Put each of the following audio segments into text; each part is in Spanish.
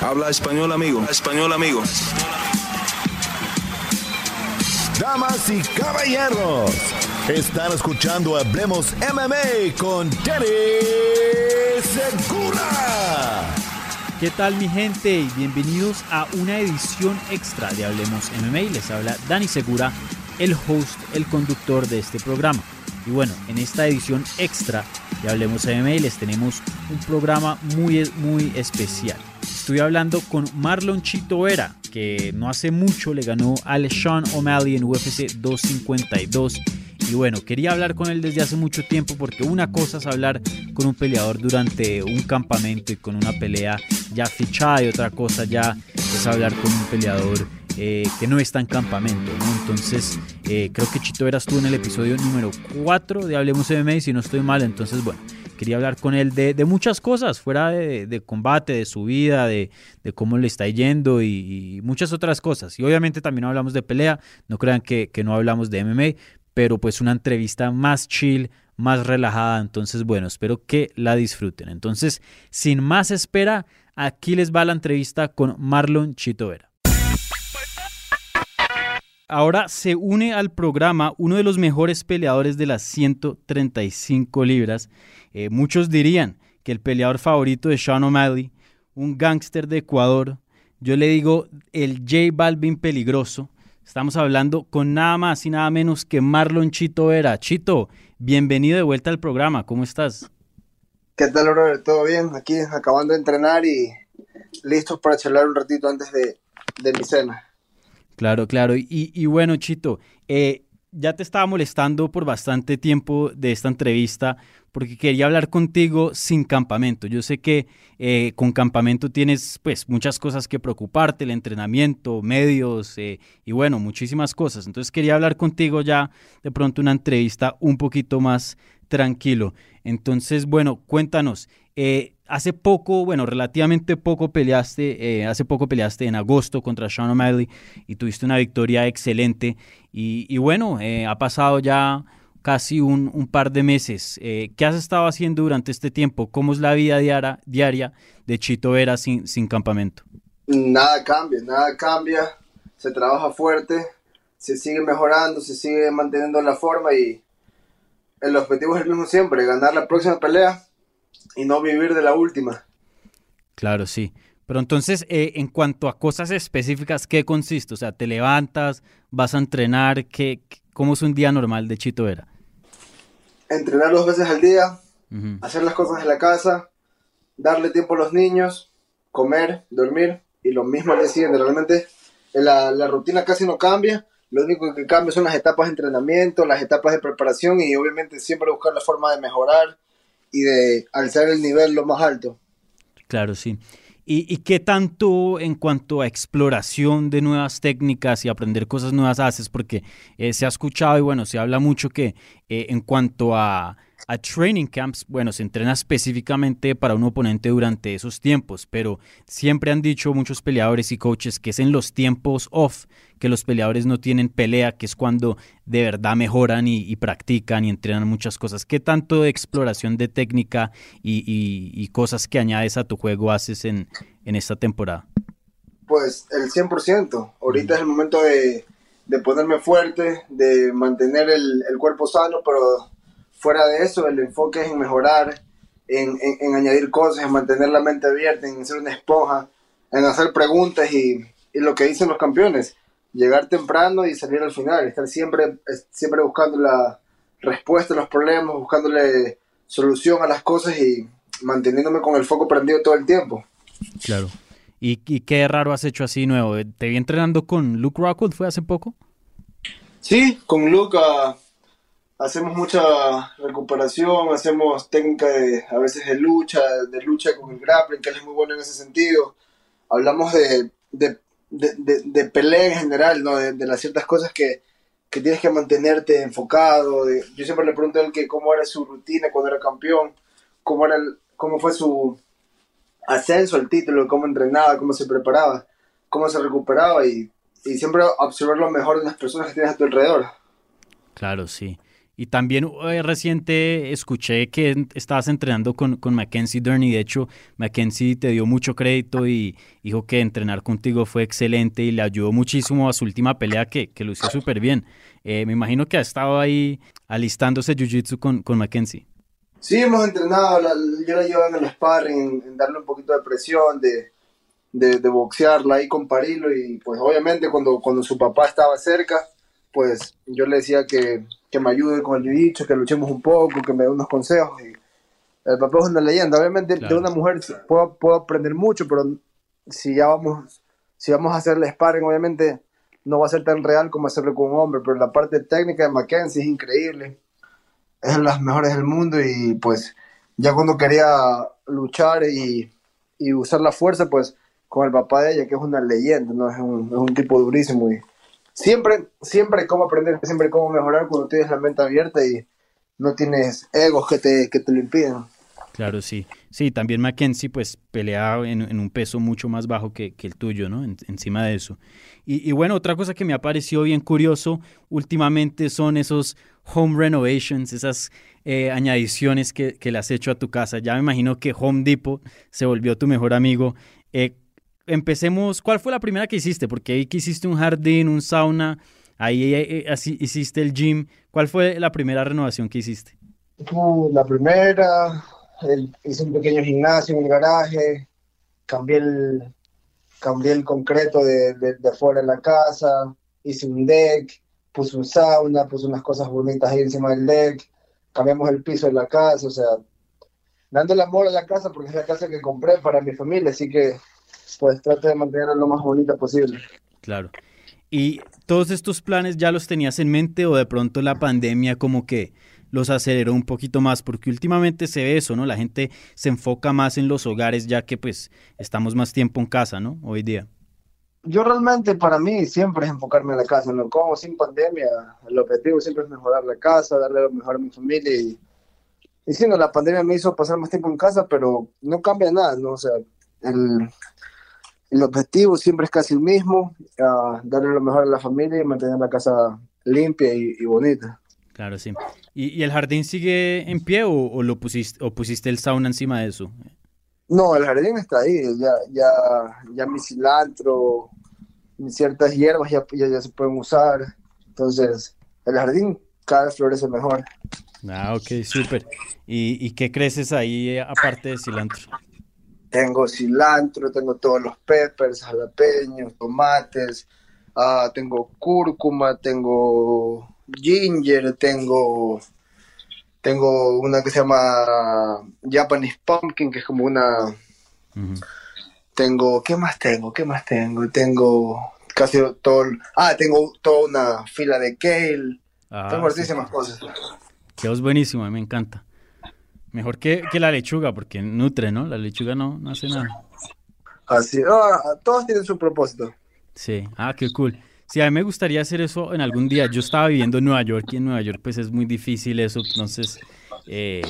Habla español, amigo. Español, amigo. Damas y caballeros, están escuchando Hablemos MMA con Danny Segura. ¿Qué tal mi gente? Bienvenidos a una edición extra de Hablemos MMA. Les habla Dani Segura, el host, el conductor de este programa. Y bueno, en esta edición extra de Hablemos MMA les tenemos un programa muy, muy especial. Estoy hablando con Marlon Chito Vera, que no hace mucho le ganó al Sean O'Malley en UFC 252. Y bueno, quería hablar con él desde hace mucho tiempo porque una cosa es hablar con un peleador durante un campamento y con una pelea ya fichada y otra cosa ya es hablar con un peleador eh, que no está en campamento. Entonces, eh, creo que Chito Vera estuvo en el episodio número 4 de Hablemos MMA, si no estoy mal, entonces, bueno, quería hablar con él de, muchas cosas, fuera de, combate, de su vida, de, cómo le está yendo y, muchas otras cosas. Y obviamente también hablamos de pelea, no crean que, que no hablamos de MMA, pero pues una entrevista más chill, más relajada. Entonces, bueno, espero que la disfruten. Entonces, sin más espera, aquí les va la entrevista con Marlon Chito Vera. Ahora se une al programa uno de los mejores peleadores de las 135 libras. Eh, muchos dirían que el peleador favorito de Sean O'Malley, un gángster de Ecuador. Yo le digo el J Balvin peligroso. Estamos hablando con nada más y nada menos que Marlon Chito Vera. Chito, bienvenido de vuelta al programa. ¿Cómo estás? ¿Qué tal, Robert? ¿Todo bien? Aquí acabando de entrenar y listos para charlar un ratito antes de mi cena. Claro, claro. Y, bueno, Chito, eh, ya te estaba molestando por bastante tiempo de esta entrevista porque quería hablar contigo sin campamento. Yo sé que eh, con campamento tienes pues muchas cosas que preocuparte, el entrenamiento, medios eh, y bueno, muchísimas cosas. Entonces quería hablar contigo ya de pronto una entrevista un poquito más tranquilo. Entonces, bueno, cuéntanos, eh, hace poco, bueno, relativamente poco peleaste, eh, hace poco peleaste en agosto contra Sean O'Malley y tuviste una victoria excelente. Y, bueno, eh, ha pasado ya casi un, par de meses. ¿Qué has estado haciendo durante este tiempo? ¿Cómo es la vida diaria, diaria de Chito Vera sin, sin campamento? Nada cambia, nada cambia. Se trabaja fuerte, se sigue mejorando, se sigue manteniendo la forma y el objetivo es el mismo siempre, ganar la próxima pelea y no vivir de la última. Claro, sí. Pero entonces, eh, en cuanto a cosas específicas, ¿qué consiste? O sea, ¿te levantas, vas a entrenar? ¿qué, ¿Cómo es un día normal de Chito Vera? Entrenar dos veces al día, hacer las cosas en la casa, darle tiempo a los niños, comer, dormir y lo mismo al día siguiente. Realmente la, la rutina casi no cambia, lo único que cambia son las etapas de entrenamiento, las etapas de preparación y obviamente siempre buscar la forma de mejorar y de alzar el nivel lo más alto. Claro, sí. ¿Y, qué tanto en cuanto a exploración de nuevas técnicas y aprender cosas nuevas haces? Porque eh, se ha escuchado y bueno, se habla mucho que eh, en cuanto a a training camps, bueno, se entrena específicamente para un oponente durante esos tiempos, pero siempre han dicho muchos peleadores y coaches que es en los tiempos off que los peleadores no tienen pelea, que es cuando de verdad mejoran y, practican y entrenan muchas cosas. ¿Qué tanto de exploración de técnica y, cosas que añades a tu juego haces en, esta temporada? Pues el 100%. Ahorita es el momento de, ponerme fuerte, de mantener el, el cuerpo sano, pero fuera de eso, el enfoque es en mejorar, en, añadir cosas, en mantener la mente abierta, en ser una esponja, en hacer preguntas y, lo que dicen los campeones, llegar temprano y salir al final, estar siempre, siempre buscando la respuesta a los problemas, buscándole solución a las cosas y manteniéndome con el foco prendido todo el tiempo. Claro. ¿Y, qué raro has hecho así nuevo? ¿Te vi entrenando con Luke Rockwood? ¿Fue hace poco? Sí, con Luke hacemos mucha recuperación, hacemos técnica de, a veces de lucha, de lucha con el grappling, que él es muy bueno en ese sentido. hablamos de, de, de, de pelea en general, ¿no? De, las ciertas cosas que, que, tienes que mantenerte enfocado. yo siempre le pregunto a él que cómo era su rutina cuando era campeón, cómo, era cómo fue su ascenso al título, cómo entrenaba, cómo se preparaba, cómo se recuperaba y, y siempre observar lo mejor de las personas que tienes a tu alrededor. Claro, sí. Y también eh, reciente escuché que estabas entrenando con, con Mackenzie Dern y de hecho Mackenzie te dio mucho crédito y dijo que entrenar contigo fue excelente y le ayudó muchísimo a su última pelea que, que lució súper bien. Eh, me imagino que ha estado ahí alistándose Jiu-Jitsu con, con Mackenzie. Sí, hemos entrenado, yo la llevo en el sparring, en, darle un poquito de presión, de, de, de, boxearla ahí con Parilo y pues obviamente cuando, cuando su papá estaba cerca, pues yo le decía que que me ayude con el dicho, que luchemos un poco, que me dé unos consejos. Y el papel es una leyenda. Obviamente de una mujer puedo, puedo, aprender mucho, pero si ya vamos, si vamos a hacerle sparring, obviamente no va a ser tan real como hacerlo con un hombre, pero la parte técnica de Mackenzie es increíble. Es de las mejores del mundo y pues ya cuando quería luchar y, y usar la fuerza, pues con el papá de ella, que es una leyenda, ¿no? Es un, es un tipo durísimo y siempre, siempre cómo aprender, siempre cómo mejorar cuando tienes la mente abierta y no tienes egos que te, que te lo impiden. Claro, sí. Sí, también Mackenzie pues pelea en, un peso mucho más bajo que, el tuyo, ¿no? encima de eso. Y, bueno, otra cosa que me ha parecido bien curioso últimamente son esos home renovations, esas eh, añadiciones que, que, le has hecho a tu casa. Ya me imagino que Home Depot se volvió tu mejor amigo. Eh, empecemos, ¿cuál fue la primera que hiciste? Porque ahí que hiciste un jardín, un sauna, ahí eh, eh, así hiciste el gym. ¿Cuál fue la primera renovación que hiciste? La primera, hice un pequeño gimnasio en el garaje, cambié el, cambié el concreto de, de, de afuera de la casa, hice un deck, puse un sauna, puse unas cosas bonitas ahí encima del deck, cambiamos el piso de la casa, o sea, dando el amor a la casa porque es la casa que compré para mi familia, así que pues trate de mantenerla lo más bonita posible. Claro. ¿Y todos estos planes ya los tenías en mente o de pronto la pandemia como que los aceleró un poquito más? Porque últimamente se ve eso, ¿no? La gente se enfoca más en los hogares ya que pues estamos más tiempo en casa, ¿no? Hoy día. Yo realmente para mí siempre es enfocarme en la casa, ¿no? Como sin pandemia, el objetivo siempre es mejorar la casa, darle lo mejor a mi familia y, y sí, no, la pandemia me hizo pasar más tiempo en casa, pero no cambia nada, ¿no? O sea, el, el objetivo siempre es casi el mismo, darle lo mejor a la familia y mantener la casa limpia y, bonita. Claro, sí. ¿Y, el jardín sigue en pie o, lo pusiste, o pusiste el sauna encima de eso? No, el jardín está ahí, ya, ya, ya mi cilantro, ciertas hierbas ya, ya, se pueden usar, entonces el jardín cada vez florece mejor. Ah, ok, súper. ¿Y, ¿Y qué creces ahí eh, aparte de cilantro? Tengo cilantro, tengo todos los peppers, jalapeños, tomates, uh, tengo cúrcuma, tengo ginger, tengo tengo una que se llama Japanese Pumpkin, que es como una... Tengo, ¿qué más tengo? ¿Qué más tengo? Tengo casi todo... Ah, tengo toda una fila de kale. Ah, tengo muchísimas cosas. Que es buenísimo, me encanta. Mejor que, la lechuga, porque nutre, ¿no? La lechuga no, no hace nada. Así, ah, todos tienen su propósito. Sí, ah, qué cool. Sí, a mí me gustaría hacer eso en algún día. Yo estaba viviendo en Nueva York y en Nueva York pues es muy difícil eso, entonces eh,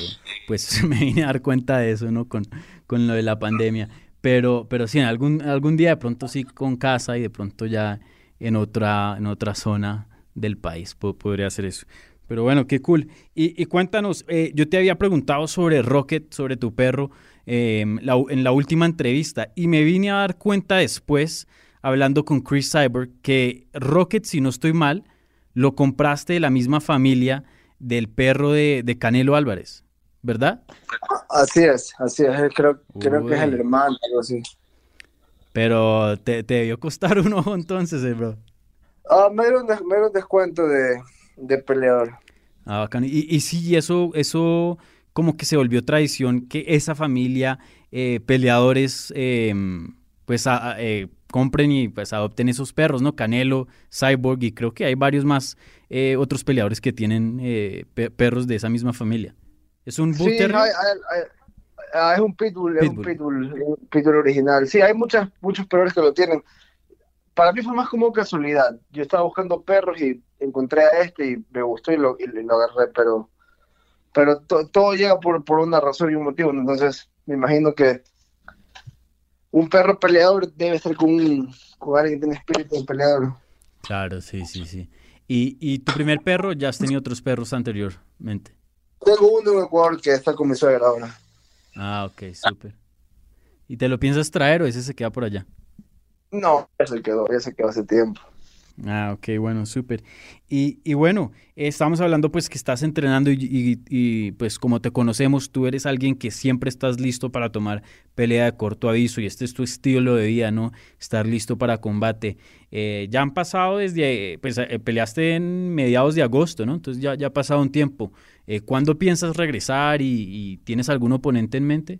pues me vine a dar cuenta de eso, ¿no? Con, con lo de la pandemia. Pero, pero sí, en algún, algún día de pronto sí con casa y de pronto ya en otra, en otra zona del país podría hacer eso. Pero bueno, qué cool. Y, cuéntanos, eh, yo te había preguntado sobre Rocket, sobre tu perro, em, en la última entrevista, y me vine a dar cuenta después, hablando con Chris Cyber, que Rocket, si no estoy mal, lo compraste de la misma familia del perro de, Canelo Álvarez, ¿verdad? Así es, así es, creo, creo que es el hermano, algo así. Pero te, te debió costar un ojo entonces, eh, bro. Ah, me, dieron, dieron descuento de, de peleador. Ah, bacán. Y, y sí, eso, eso como que se volvió tradición que esa familia, eh, peleadores, em, pues eh, compren y pues adopten esos perros, ¿no? Canelo, Cyborg y creo que hay varios más eh, otros peleadores que tienen perros de esa misma familia. ¿Es un bull Ah, es un pitbull, es un pitbull, un pitbull original. Sí, hay muchas, muchos perros que lo tienen. Para mí fue más como casualidad. Yo estaba buscando perros y encontré a este y me gustó y lo, y lo agarré, pero pero todo llega por, por una razón y un motivo. Entonces, me imagino que un perro peleador debe ser con, un, con alguien que tiene espíritu de peleador. Claro, sí, sí, sí. ¿Y, ¿Y tu primer perro ya has tenido otros perros anteriormente? Tengo uno en Ecuador que está con mi suegra ahora. Ah, ok, súper. ¿Y te lo piensas traer o ese se queda por allá? No, ese quedó, ese quedó hace tiempo. Ah, ok, bueno, súper. Y, y, bueno, estamos hablando pues que estás entrenando y, y, pues como te conocemos, tú eres alguien que siempre estás listo para tomar pelea de corto aviso y este es tu estilo de vida, ¿no? Estar listo para combate. Eh, ya han pasado desde, pues eh, peleaste en mediados de agosto, ¿no? Entonces ya, ya ha pasado un tiempo. Eh, ¿Cuándo piensas regresar y, tienes algún oponente en mente?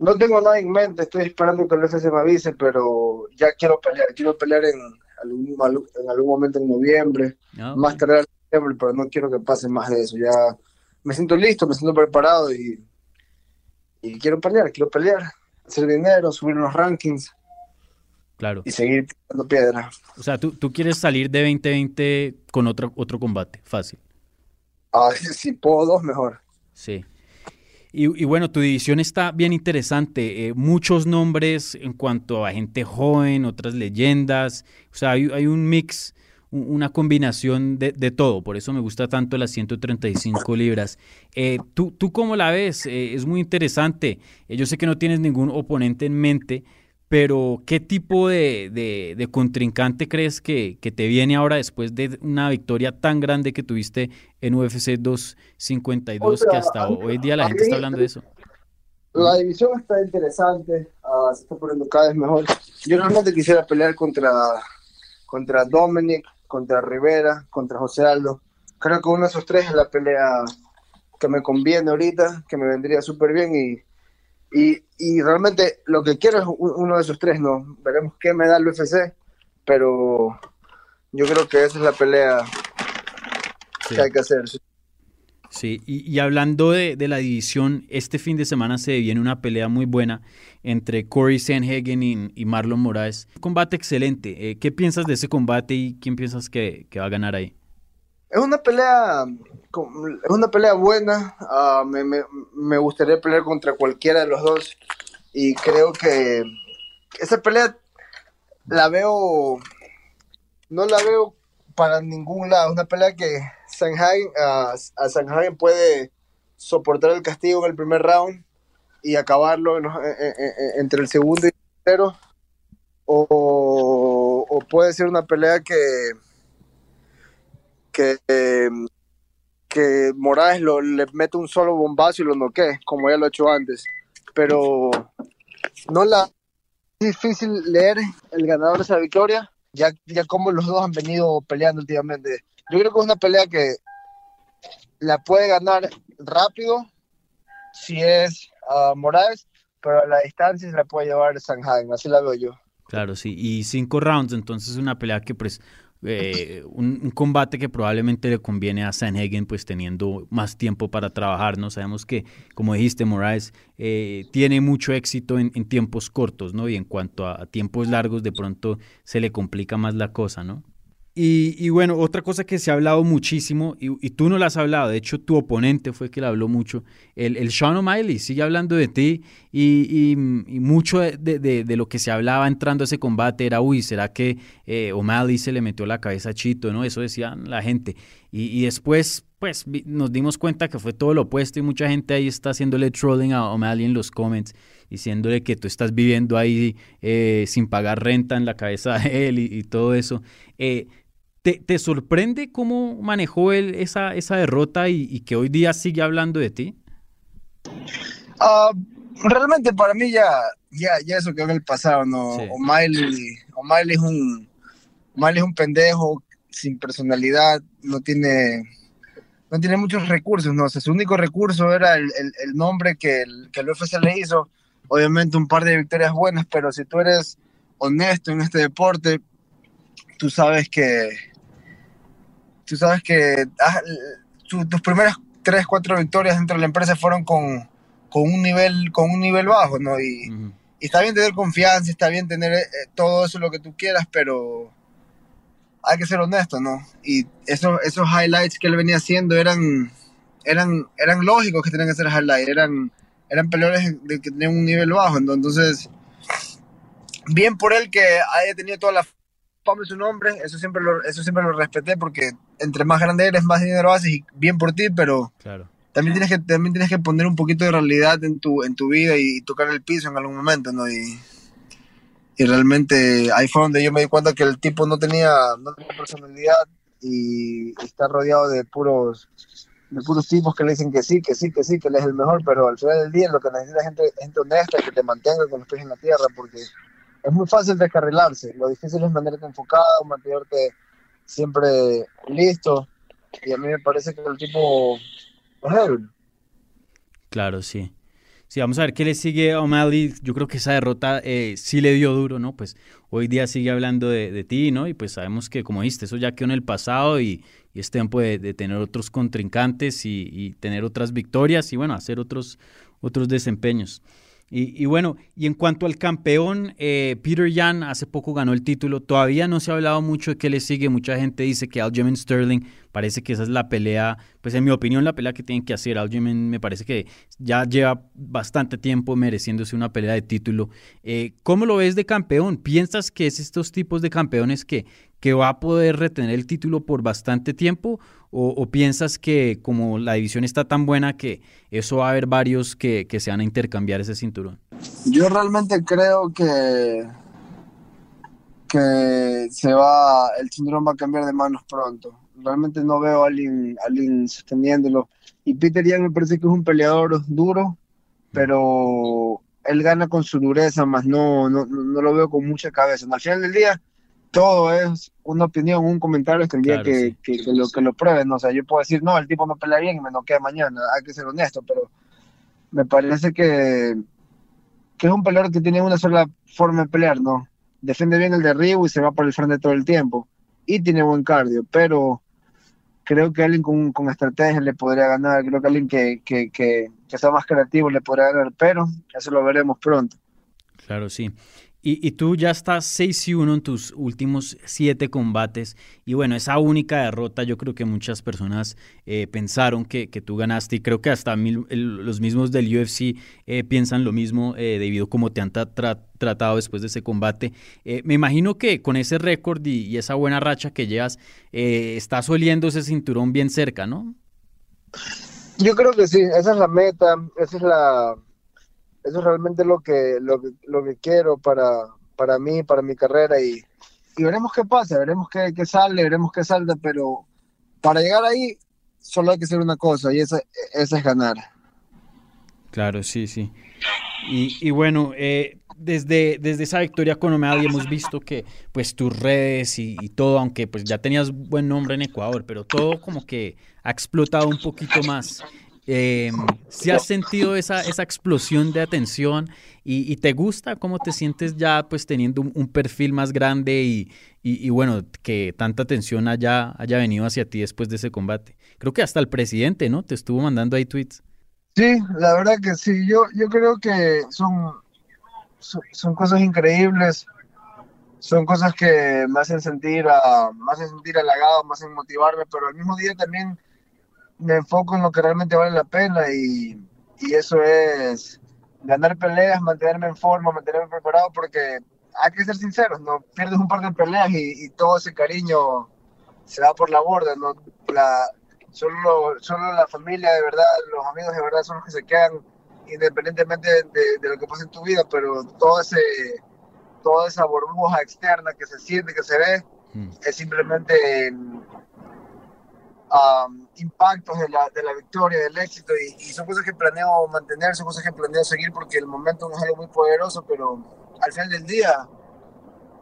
No tengo nada en mente, estoy esperando que el UFC me avise, pero ya quiero pelear, quiero pelear en algún, en algún momento en noviembre, ah, más tarde en noviembre, pero no quiero que pase más de eso. Ya me siento listo, me siento preparado y, y quiero pelear, quiero pelear, hacer dinero, subir los rankings. Claro. Y seguir tirando piedra. O sea, tú, tú quieres salir de 2020 con otro, otro combate, fácil. Ah, si puedo dos, mejor. Sí. Y, bueno, tu división está bien interesante. Eh, muchos nombres en cuanto a gente joven, otras leyendas. O sea, hay, un mix, una combinación de, todo. Por eso me gusta tanto las 135 libras. Eh, ¿tú, ¿tú, cómo la ves? Eh, es muy interesante. yo sé que no tienes ningún oponente en mente, pero ¿qué tipo de, contrincante crees que, te viene ahora después de una victoria tan grande que tuviste en UFC 252 que hasta hoy día la gente está hablando de eso? La división está interesante, uh, se está poniendo cada vez mejor. Yo realmente quisiera pelear contra, contra Dominic, contra Rivera, contra José Aldo. Creo que uno de esos tres es la pelea que me conviene ahorita, que me vendría súper bien y y, y, realmente lo que quiero es uno de esos tres, ¿no? Veremos qué me da el UFC, pero yo creo que esa es la pelea que hay que hacer. Sí, y, hablando de, la división, este fin de semana se viene una pelea muy buena entre Corey Sanhagen y, Marlon Moraes. Un combate excelente. Eh, ¿Qué piensas de ese combate y quién piensas que va a ganar ahí? Es una pelea, es una pelea buena. Ah, me, gustaría pelear contra cualquiera de los dos. Y creo que esa pelea la veo, no la veo para ningún lado. Es una pelea que Sanhagen, uh, a Sanhagen puede soportar el castigo en el primer round y acabarlo entre el segundo y el tercero. o puede ser una pelea que que, que Morales le mete un solo bombazo y lo noquee, como ya lo ha hecho antes. Pero no la es difícil leer el ganador de esa victoria, ya, ya como los dos han venido peleando últimamente. Yo creo que es una pelea que la puede ganar rápido si es uh, Morales, pero a la distancia se la puede llevar Sanhagen, así la veo yo. Claro, sí, y cinco rounds, entonces es una pelea que pues eh, un, combate que probablemente le conviene a Sanhagen, pues teniendo más tiempo para trabajar, ¿no? Sabemos que, como dijiste, Moraes eh, tiene mucho éxito en, tiempos cortos, ¿no? Y en cuanto a, tiempos largos, de pronto se le complica más la cosa, ¿no? Y, bueno, otra cosa que se ha hablado muchísimo, y, tú no la has hablado, de hecho tu oponente fue que le habló mucho, el, el Sean O'Malley sigue hablando de ti y, mucho de, lo que se hablaba entrando a ese combate era, uy, ¿será que eh, O'Malley se le metió la cabeza a Chito? ¿no? Eso decían la gente. Y, después, pues nos dimos cuenta que fue todo lo opuesto y mucha gente ahí está haciéndole trolling a O'Malley en los comments, diciéndole que tú estás viviendo ahí eh, sin pagar renta en la cabeza de él y, todo eso. Eh, ¿Te, sorprende cómo manejó él esa, esa derrota y, que hoy día sigue hablando de ti? Ah, realmente para mí ya, ya, ya eso quedó en el pasado, ¿no? Sí. O'Malley, es un es un pendejo sin personalidad, no tiene, no tiene muchos recursos, ¿no? su único recurso era el, nombre que el, que el UFC le hizo. Obviamente un par de victorias buenas, pero si tú eres honesto en este deporte, tú sabes que, tú sabes que ah, tus primeras tres, cuatro victorias dentro de la empresa fueron con, con un nivel, con un nivel bajo, ¿no? Y, está bien tener confianza, está bien tener eh, todo eso lo que tú quieras, pero hay que ser honesto, ¿no? Y esos, esos highlights que él venía haciendo eran, eran, eran lógicos que tenían que ser highlights, eran, eran peleadores que tenían un nivel bajo, entonces, bien por él que haya tenido toda la fama de su nombre, eso siempre lo, eso siempre lo respeté porque entre más grande eres, más dinero haces y bien por ti, pero claro. también, tienes que, también tienes que poner un poquito de realidad en tu, en tu vida y tocar el piso en algún momento, ¿no? Y, y realmente ahí fue donde yo me di cuenta que el tipo no tenía, no tenía personalidad y está rodeado de puros de puros tipos que le dicen que sí, que sí, que sí, que él es el mejor, pero al final del día lo que necesita es gente, gente honesta que te mantenga con los pies en la tierra, porque es muy fácil descarrilarse, lo difícil es mantenerte enfocado, mantenerte siempre listo, y a mí me parece que el tipo es él. Claro, sí. Sí, vamos a ver qué le sigue a O'Malley. Yo creo que esa derrota eh, sí le dio duro, ¿no? Pues hoy día sigue hablando de, ti, ¿no? Y pues sabemos que, como dijiste, eso ya quedó en el pasado y, es tiempo de, tener otros contrincantes y, y, tener otras victorias y, bueno, hacer otros, otros desempeños. Y, bueno, y en cuanto al campeón, eh, Peter Yan hace poco ganó el título. Todavía no se ha hablado mucho de qué le sigue. Mucha gente dice que Aljamain Sterling parece que esa es la pelea, pues en mi opinión, la pelea que tienen que hacer. Aljamain me parece que ya lleva bastante tiempo mereciéndose una pelea de título. Eh, ¿Cómo lo ves de campeón? ¿Piensas que es estos tipos de campeones que, que va a poder retener el título por bastante tiempo? ¿O, piensas que como la división está tan buena que eso va a haber varios que, que, se van a intercambiar ese cinturón? Yo realmente creo que, que se va, el cinturón va a cambiar de manos pronto. Realmente no veo a alguien, alguien sosteniéndolo. Y Peter Young me parece que es un peleador duro, pero él gana con su dureza, más no, no, no lo veo con mucha cabeza. Al final del día, todo es una opinión, un comentario que el día que, lo, que lo prueben. O sea, yo puedo decir, no, el tipo no pelea bien y me noquea mañana, hay que ser honesto, pero me parece que, que es un peleador que tiene una sola forma de pelear, ¿no? Defiende bien el derribo y se va por el frente todo el tiempo. Y tiene buen cardio, pero creo que alguien con, con estrategia le podría ganar, creo que alguien que, que, que, que sea más creativo le podría ganar, pero eso lo veremos pronto. Claro, sí. Y, tú ya estás 6 y 1 en tus últimos 7 combates. Y bueno, esa única derrota yo creo que muchas personas eh, pensaron que, tú ganaste. Y creo que hasta los mismos del UFC eh, piensan lo mismo eh, debido a cómo te han tratado después de ese combate. me imagino que con ese récord y, esa buena racha que llevas, estás oliendo ese cinturón bien cerca, ¿no? Yo creo que sí, esa es la meta, esa es la eso es realmente lo que, lo que, lo que quiero para, para mí, para mi carrera y, y veremos qué pasa, veremos qué, qué, sale, veremos qué salta, pero para llegar ahí solo hay que hacer una cosa y esa, esa es ganar. Claro, sí, sí. Y, y bueno, eh, desde, desde esa victoria con Omeadi hemos visto que pues tus redes y, y, todo, aunque pues ya tenías buen nombre en Ecuador, pero todo como que ha explotado un poquito más. Eh, si has sentido esa, esa explosión de atención y, te gusta cómo te sientes ya pues teniendo un, perfil más grande y, y, bueno, que tanta atención haya, haya venido hacia ti después de ese combate. Creo que hasta el presidente, ¿no? Te estuvo mandando ahí tweets. Sí, la verdad que sí. Yo, yo creo que son, son, cosas increíbles. Son cosas que me hacen sentir, a, me hacen sentir halagado, me hacen motivarme, pero al mismo día también me enfoco en lo que realmente vale la pena y, y eso es ganar peleas, mantenerme en forma, mantenerme preparado, porque hay que ser sinceros, no pierdes un par de peleas y, y todo ese cariño se va por la borda, no la solo, solo la familia de verdad, los amigos de verdad son los que se quedan independientemente de, lo que pase en tu vida, pero todo ese toda esa burbuja externa que se siente, que se ve, mm. es simplemente impactos de la, de la, victoria, del éxito, y, son cosas que planeo mantener, son cosas que planeo seguir porque el momento es algo muy poderoso, pero al final del día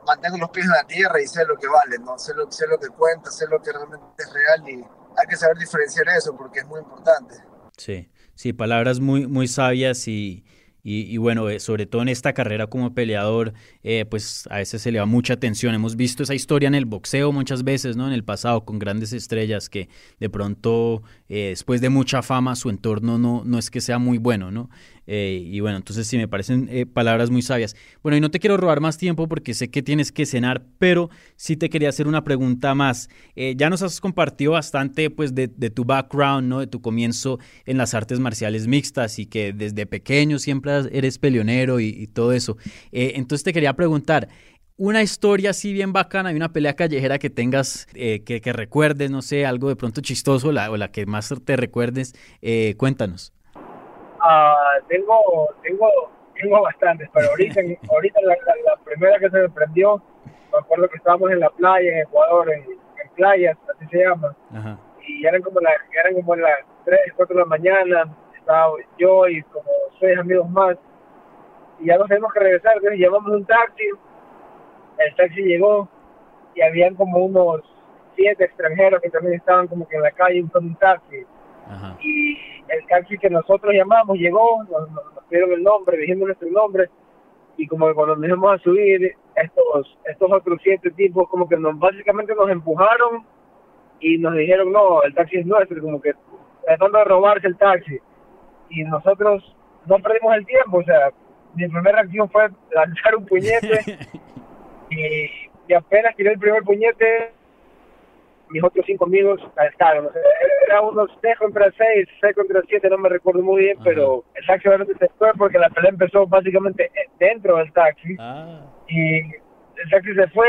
mantengo los pies en la tierra y sé lo que vale, ¿no? sé, lo, sé lo que cuenta, sé lo que realmente es real y hay que saber diferenciar eso porque es muy importante. Sí, sí, palabras muy, muy sabias y, Y, bueno, eh, sobre todo en esta carrera como peleador, eh, pues a veces se le da mucha atención. Hemos visto esa historia en el boxeo muchas veces, ¿no? En el pasado, con grandes estrellas que de pronto, eh, después de mucha fama, su entorno no, no es que sea muy bueno, ¿no? Eh, y bueno, entonces sí, me parecen eh, palabras muy sabias. Bueno, y no te quiero robar más tiempo porque sé que tienes que cenar, pero sí te quería hacer una pregunta más. Eh, ya nos has compartido bastante pues de, tu background, ¿no? De tu comienzo en las artes marciales mixtas y que desde pequeño siempre eres peleonero y, todo eso. entonces te quería preguntar, una historia así bien bacana y una pelea callejera que tengas, que, recuerdes, no sé, algo de pronto chistoso la, o la que más te recuerdes, cuéntanos. Uh, tengo, tengo, tengo bastantes, pero ahorita, ahorita la, la, primera que se me prendió, me acuerdo que estábamos en la playa en Ecuador, en, en playas, así se llama, y eran como, las eran como las 3, 4 de la mañana, estaba yo y como seis amigos más, y ya nos tenemos que regresar, entonces llevamos un taxi, el taxi llegó y habían como unos siete extranjeros que también estaban como que en la calle usando un taxi. Y el taxi que nosotros llamamos llegó, nos, dieron el nombre, dijimos nuestro nombre, y como que cuando nos íbamos a subir, estos, estos otros siete tipos como que nos básicamente nos empujaron y nos dijeron, no, el taxi es nuestro, como que tratando de robarse el taxi. Y nosotros no perdimos el tiempo, o sea, mi primera reacción fue lanzar un puñete y, y apenas tiré el primer puñete, mis otros cinco amigos estaban. era unos 6 contra 6, 6 contra 7, no me recuerdo muy bien, pero el taxi obviamente se fue porque la pelea empezó básicamente dentro del taxi. Ah. Y el taxi se fue,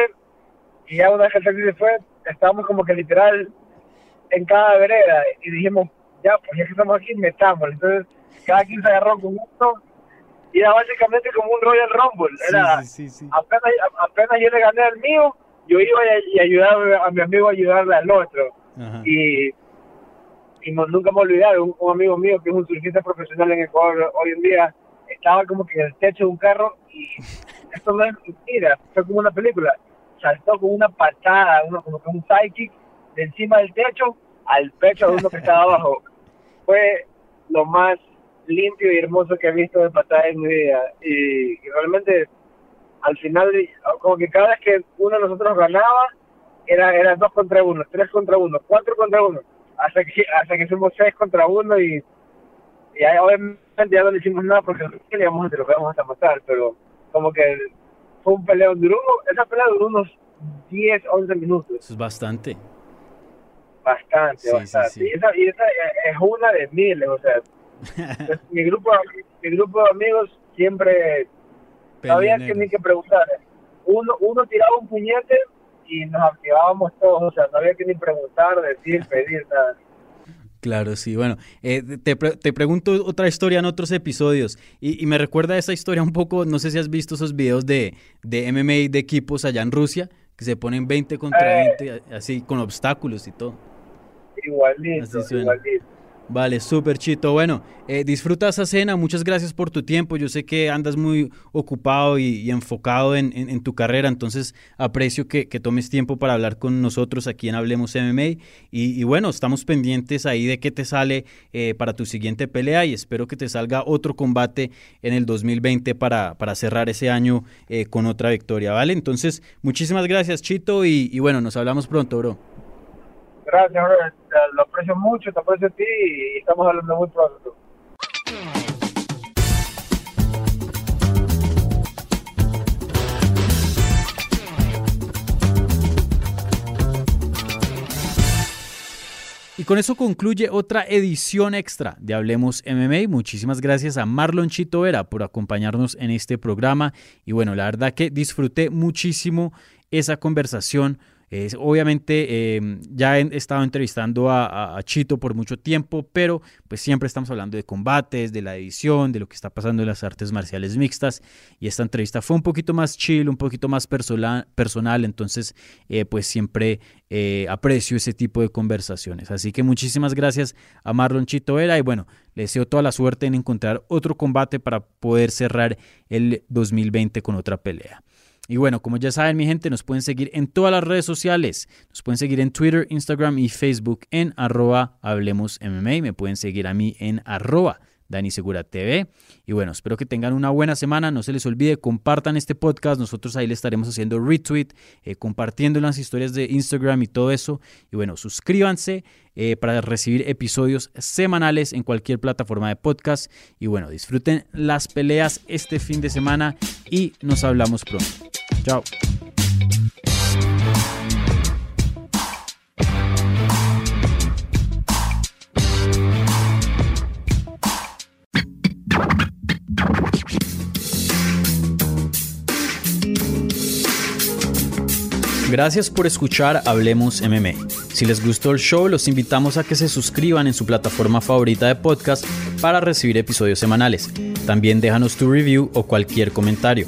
y ya una vez que el taxi se fue, estábamos como que literal en cada vereda, y dijimos, ya, pues ya que estamos aquí, metamos. Entonces, cada quien se agarró con uno, y era básicamente como un Royal Rumble. Era, apenas, apenas yo le gané al mío, yo iba y ayudaba a mi amigo a ayudarle al otro. Y, y nunca me olvidé, un, un, amigo mío que es un surfista profesional en Ecuador hoy en día, estaba como que en el techo de un carro y esto no es mentira, fue como una película. Saltó con una patada, uno, como que un psychic de encima del techo al pecho de uno que estaba abajo. Fue lo más limpio y hermoso que he visto de patada en mi vida. y realmente al final, como que cada vez que uno de nosotros ganaba, era, era dos contra uno, tres contra uno, cuatro contra uno, hasta que, hasta que fuimos seis contra uno y, y ahí, obviamente ya no le hicimos nada porque queríamos entre lo que vamos a matar, pero como que fue un peleo, duró, esa pelea duró unos 10, 11 minutos. Eso es bastante. Bastante, bastante. Y, esa, y esa es una de miles, o sea, mi grupo, mi grupo de amigos siempre no había que ni que preguntar. Uno, uno tiraba un puñete y nos activábamos todos, o sea, no había que ni preguntar, decir, pedir, nada. Claro, sí. Bueno, eh, te, te, pregunto otra historia en otros episodios y, y, me recuerda esa historia un poco, no sé si has visto esos videos de, de MMA de equipos allá en Rusia, que se ponen 20 contra 20, eh. así, con obstáculos y todo. Igualito, igualito. Vale, súper chito. Bueno, eh, disfruta esa cena. Muchas gracias por tu tiempo. Yo sé que andas muy ocupado y, enfocado en, tu carrera, entonces aprecio que, tomes tiempo para hablar con nosotros aquí en Hablemos MMA. Y, bueno, estamos pendientes ahí de qué te sale eh, para tu siguiente pelea y espero que te salga otro combate en el 2020 para, para cerrar ese año eh, con otra victoria, ¿vale? Entonces, muchísimas gracias, Chito, y, y bueno, nos hablamos pronto, bro. Gracias, lo aprecio mucho, te aprecio a ti y estamos hablando muy pronto. Y con eso concluye otra edición extra de Hablemos MMA. Muchísimas gracias a Marlon Chito Vera por acompañarnos en este programa. Y bueno, la verdad que disfruté muchísimo esa conversación obviamente em, ya he estado entrevistando a, Chito por mucho tiempo, pero pues siempre estamos hablando de combates, de la edición, de lo que está pasando en las artes marciales mixtas y esta entrevista fue un poquito más chill, un poquito más personal, personal entonces eh, pues siempre eh, aprecio ese tipo de conversaciones. Así que muchísimas gracias a Marlon Chito Vera y bueno, le deseo toda la suerte en encontrar otro combate para poder cerrar el 2020 con otra pelea. Y bueno, como ya saben mi gente, nos pueden seguir en todas las redes sociales. Nos pueden seguir en Twitter, Instagram y Facebook en arroba Hablemos MMA. Me pueden seguir a mí en arroba Dani. Y bueno, espero que tengan una buena semana. No se les olvide, compartan este podcast. Nosotros ahí le estaremos haciendo retweet, eh, compartiendo las historias de Instagram y todo eso. Y bueno, suscríbanse eh, para recibir episodios semanales en cualquier plataforma de podcast. Y bueno, disfruten las peleas este fin de semana y nos hablamos pronto. Chao. Gracias por escuchar Hablemos MMA. Si les gustó el show, los invitamos a que se suscriban en su plataforma favorita de podcast para recibir episodios semanales. También déjanos tu review o cualquier comentario.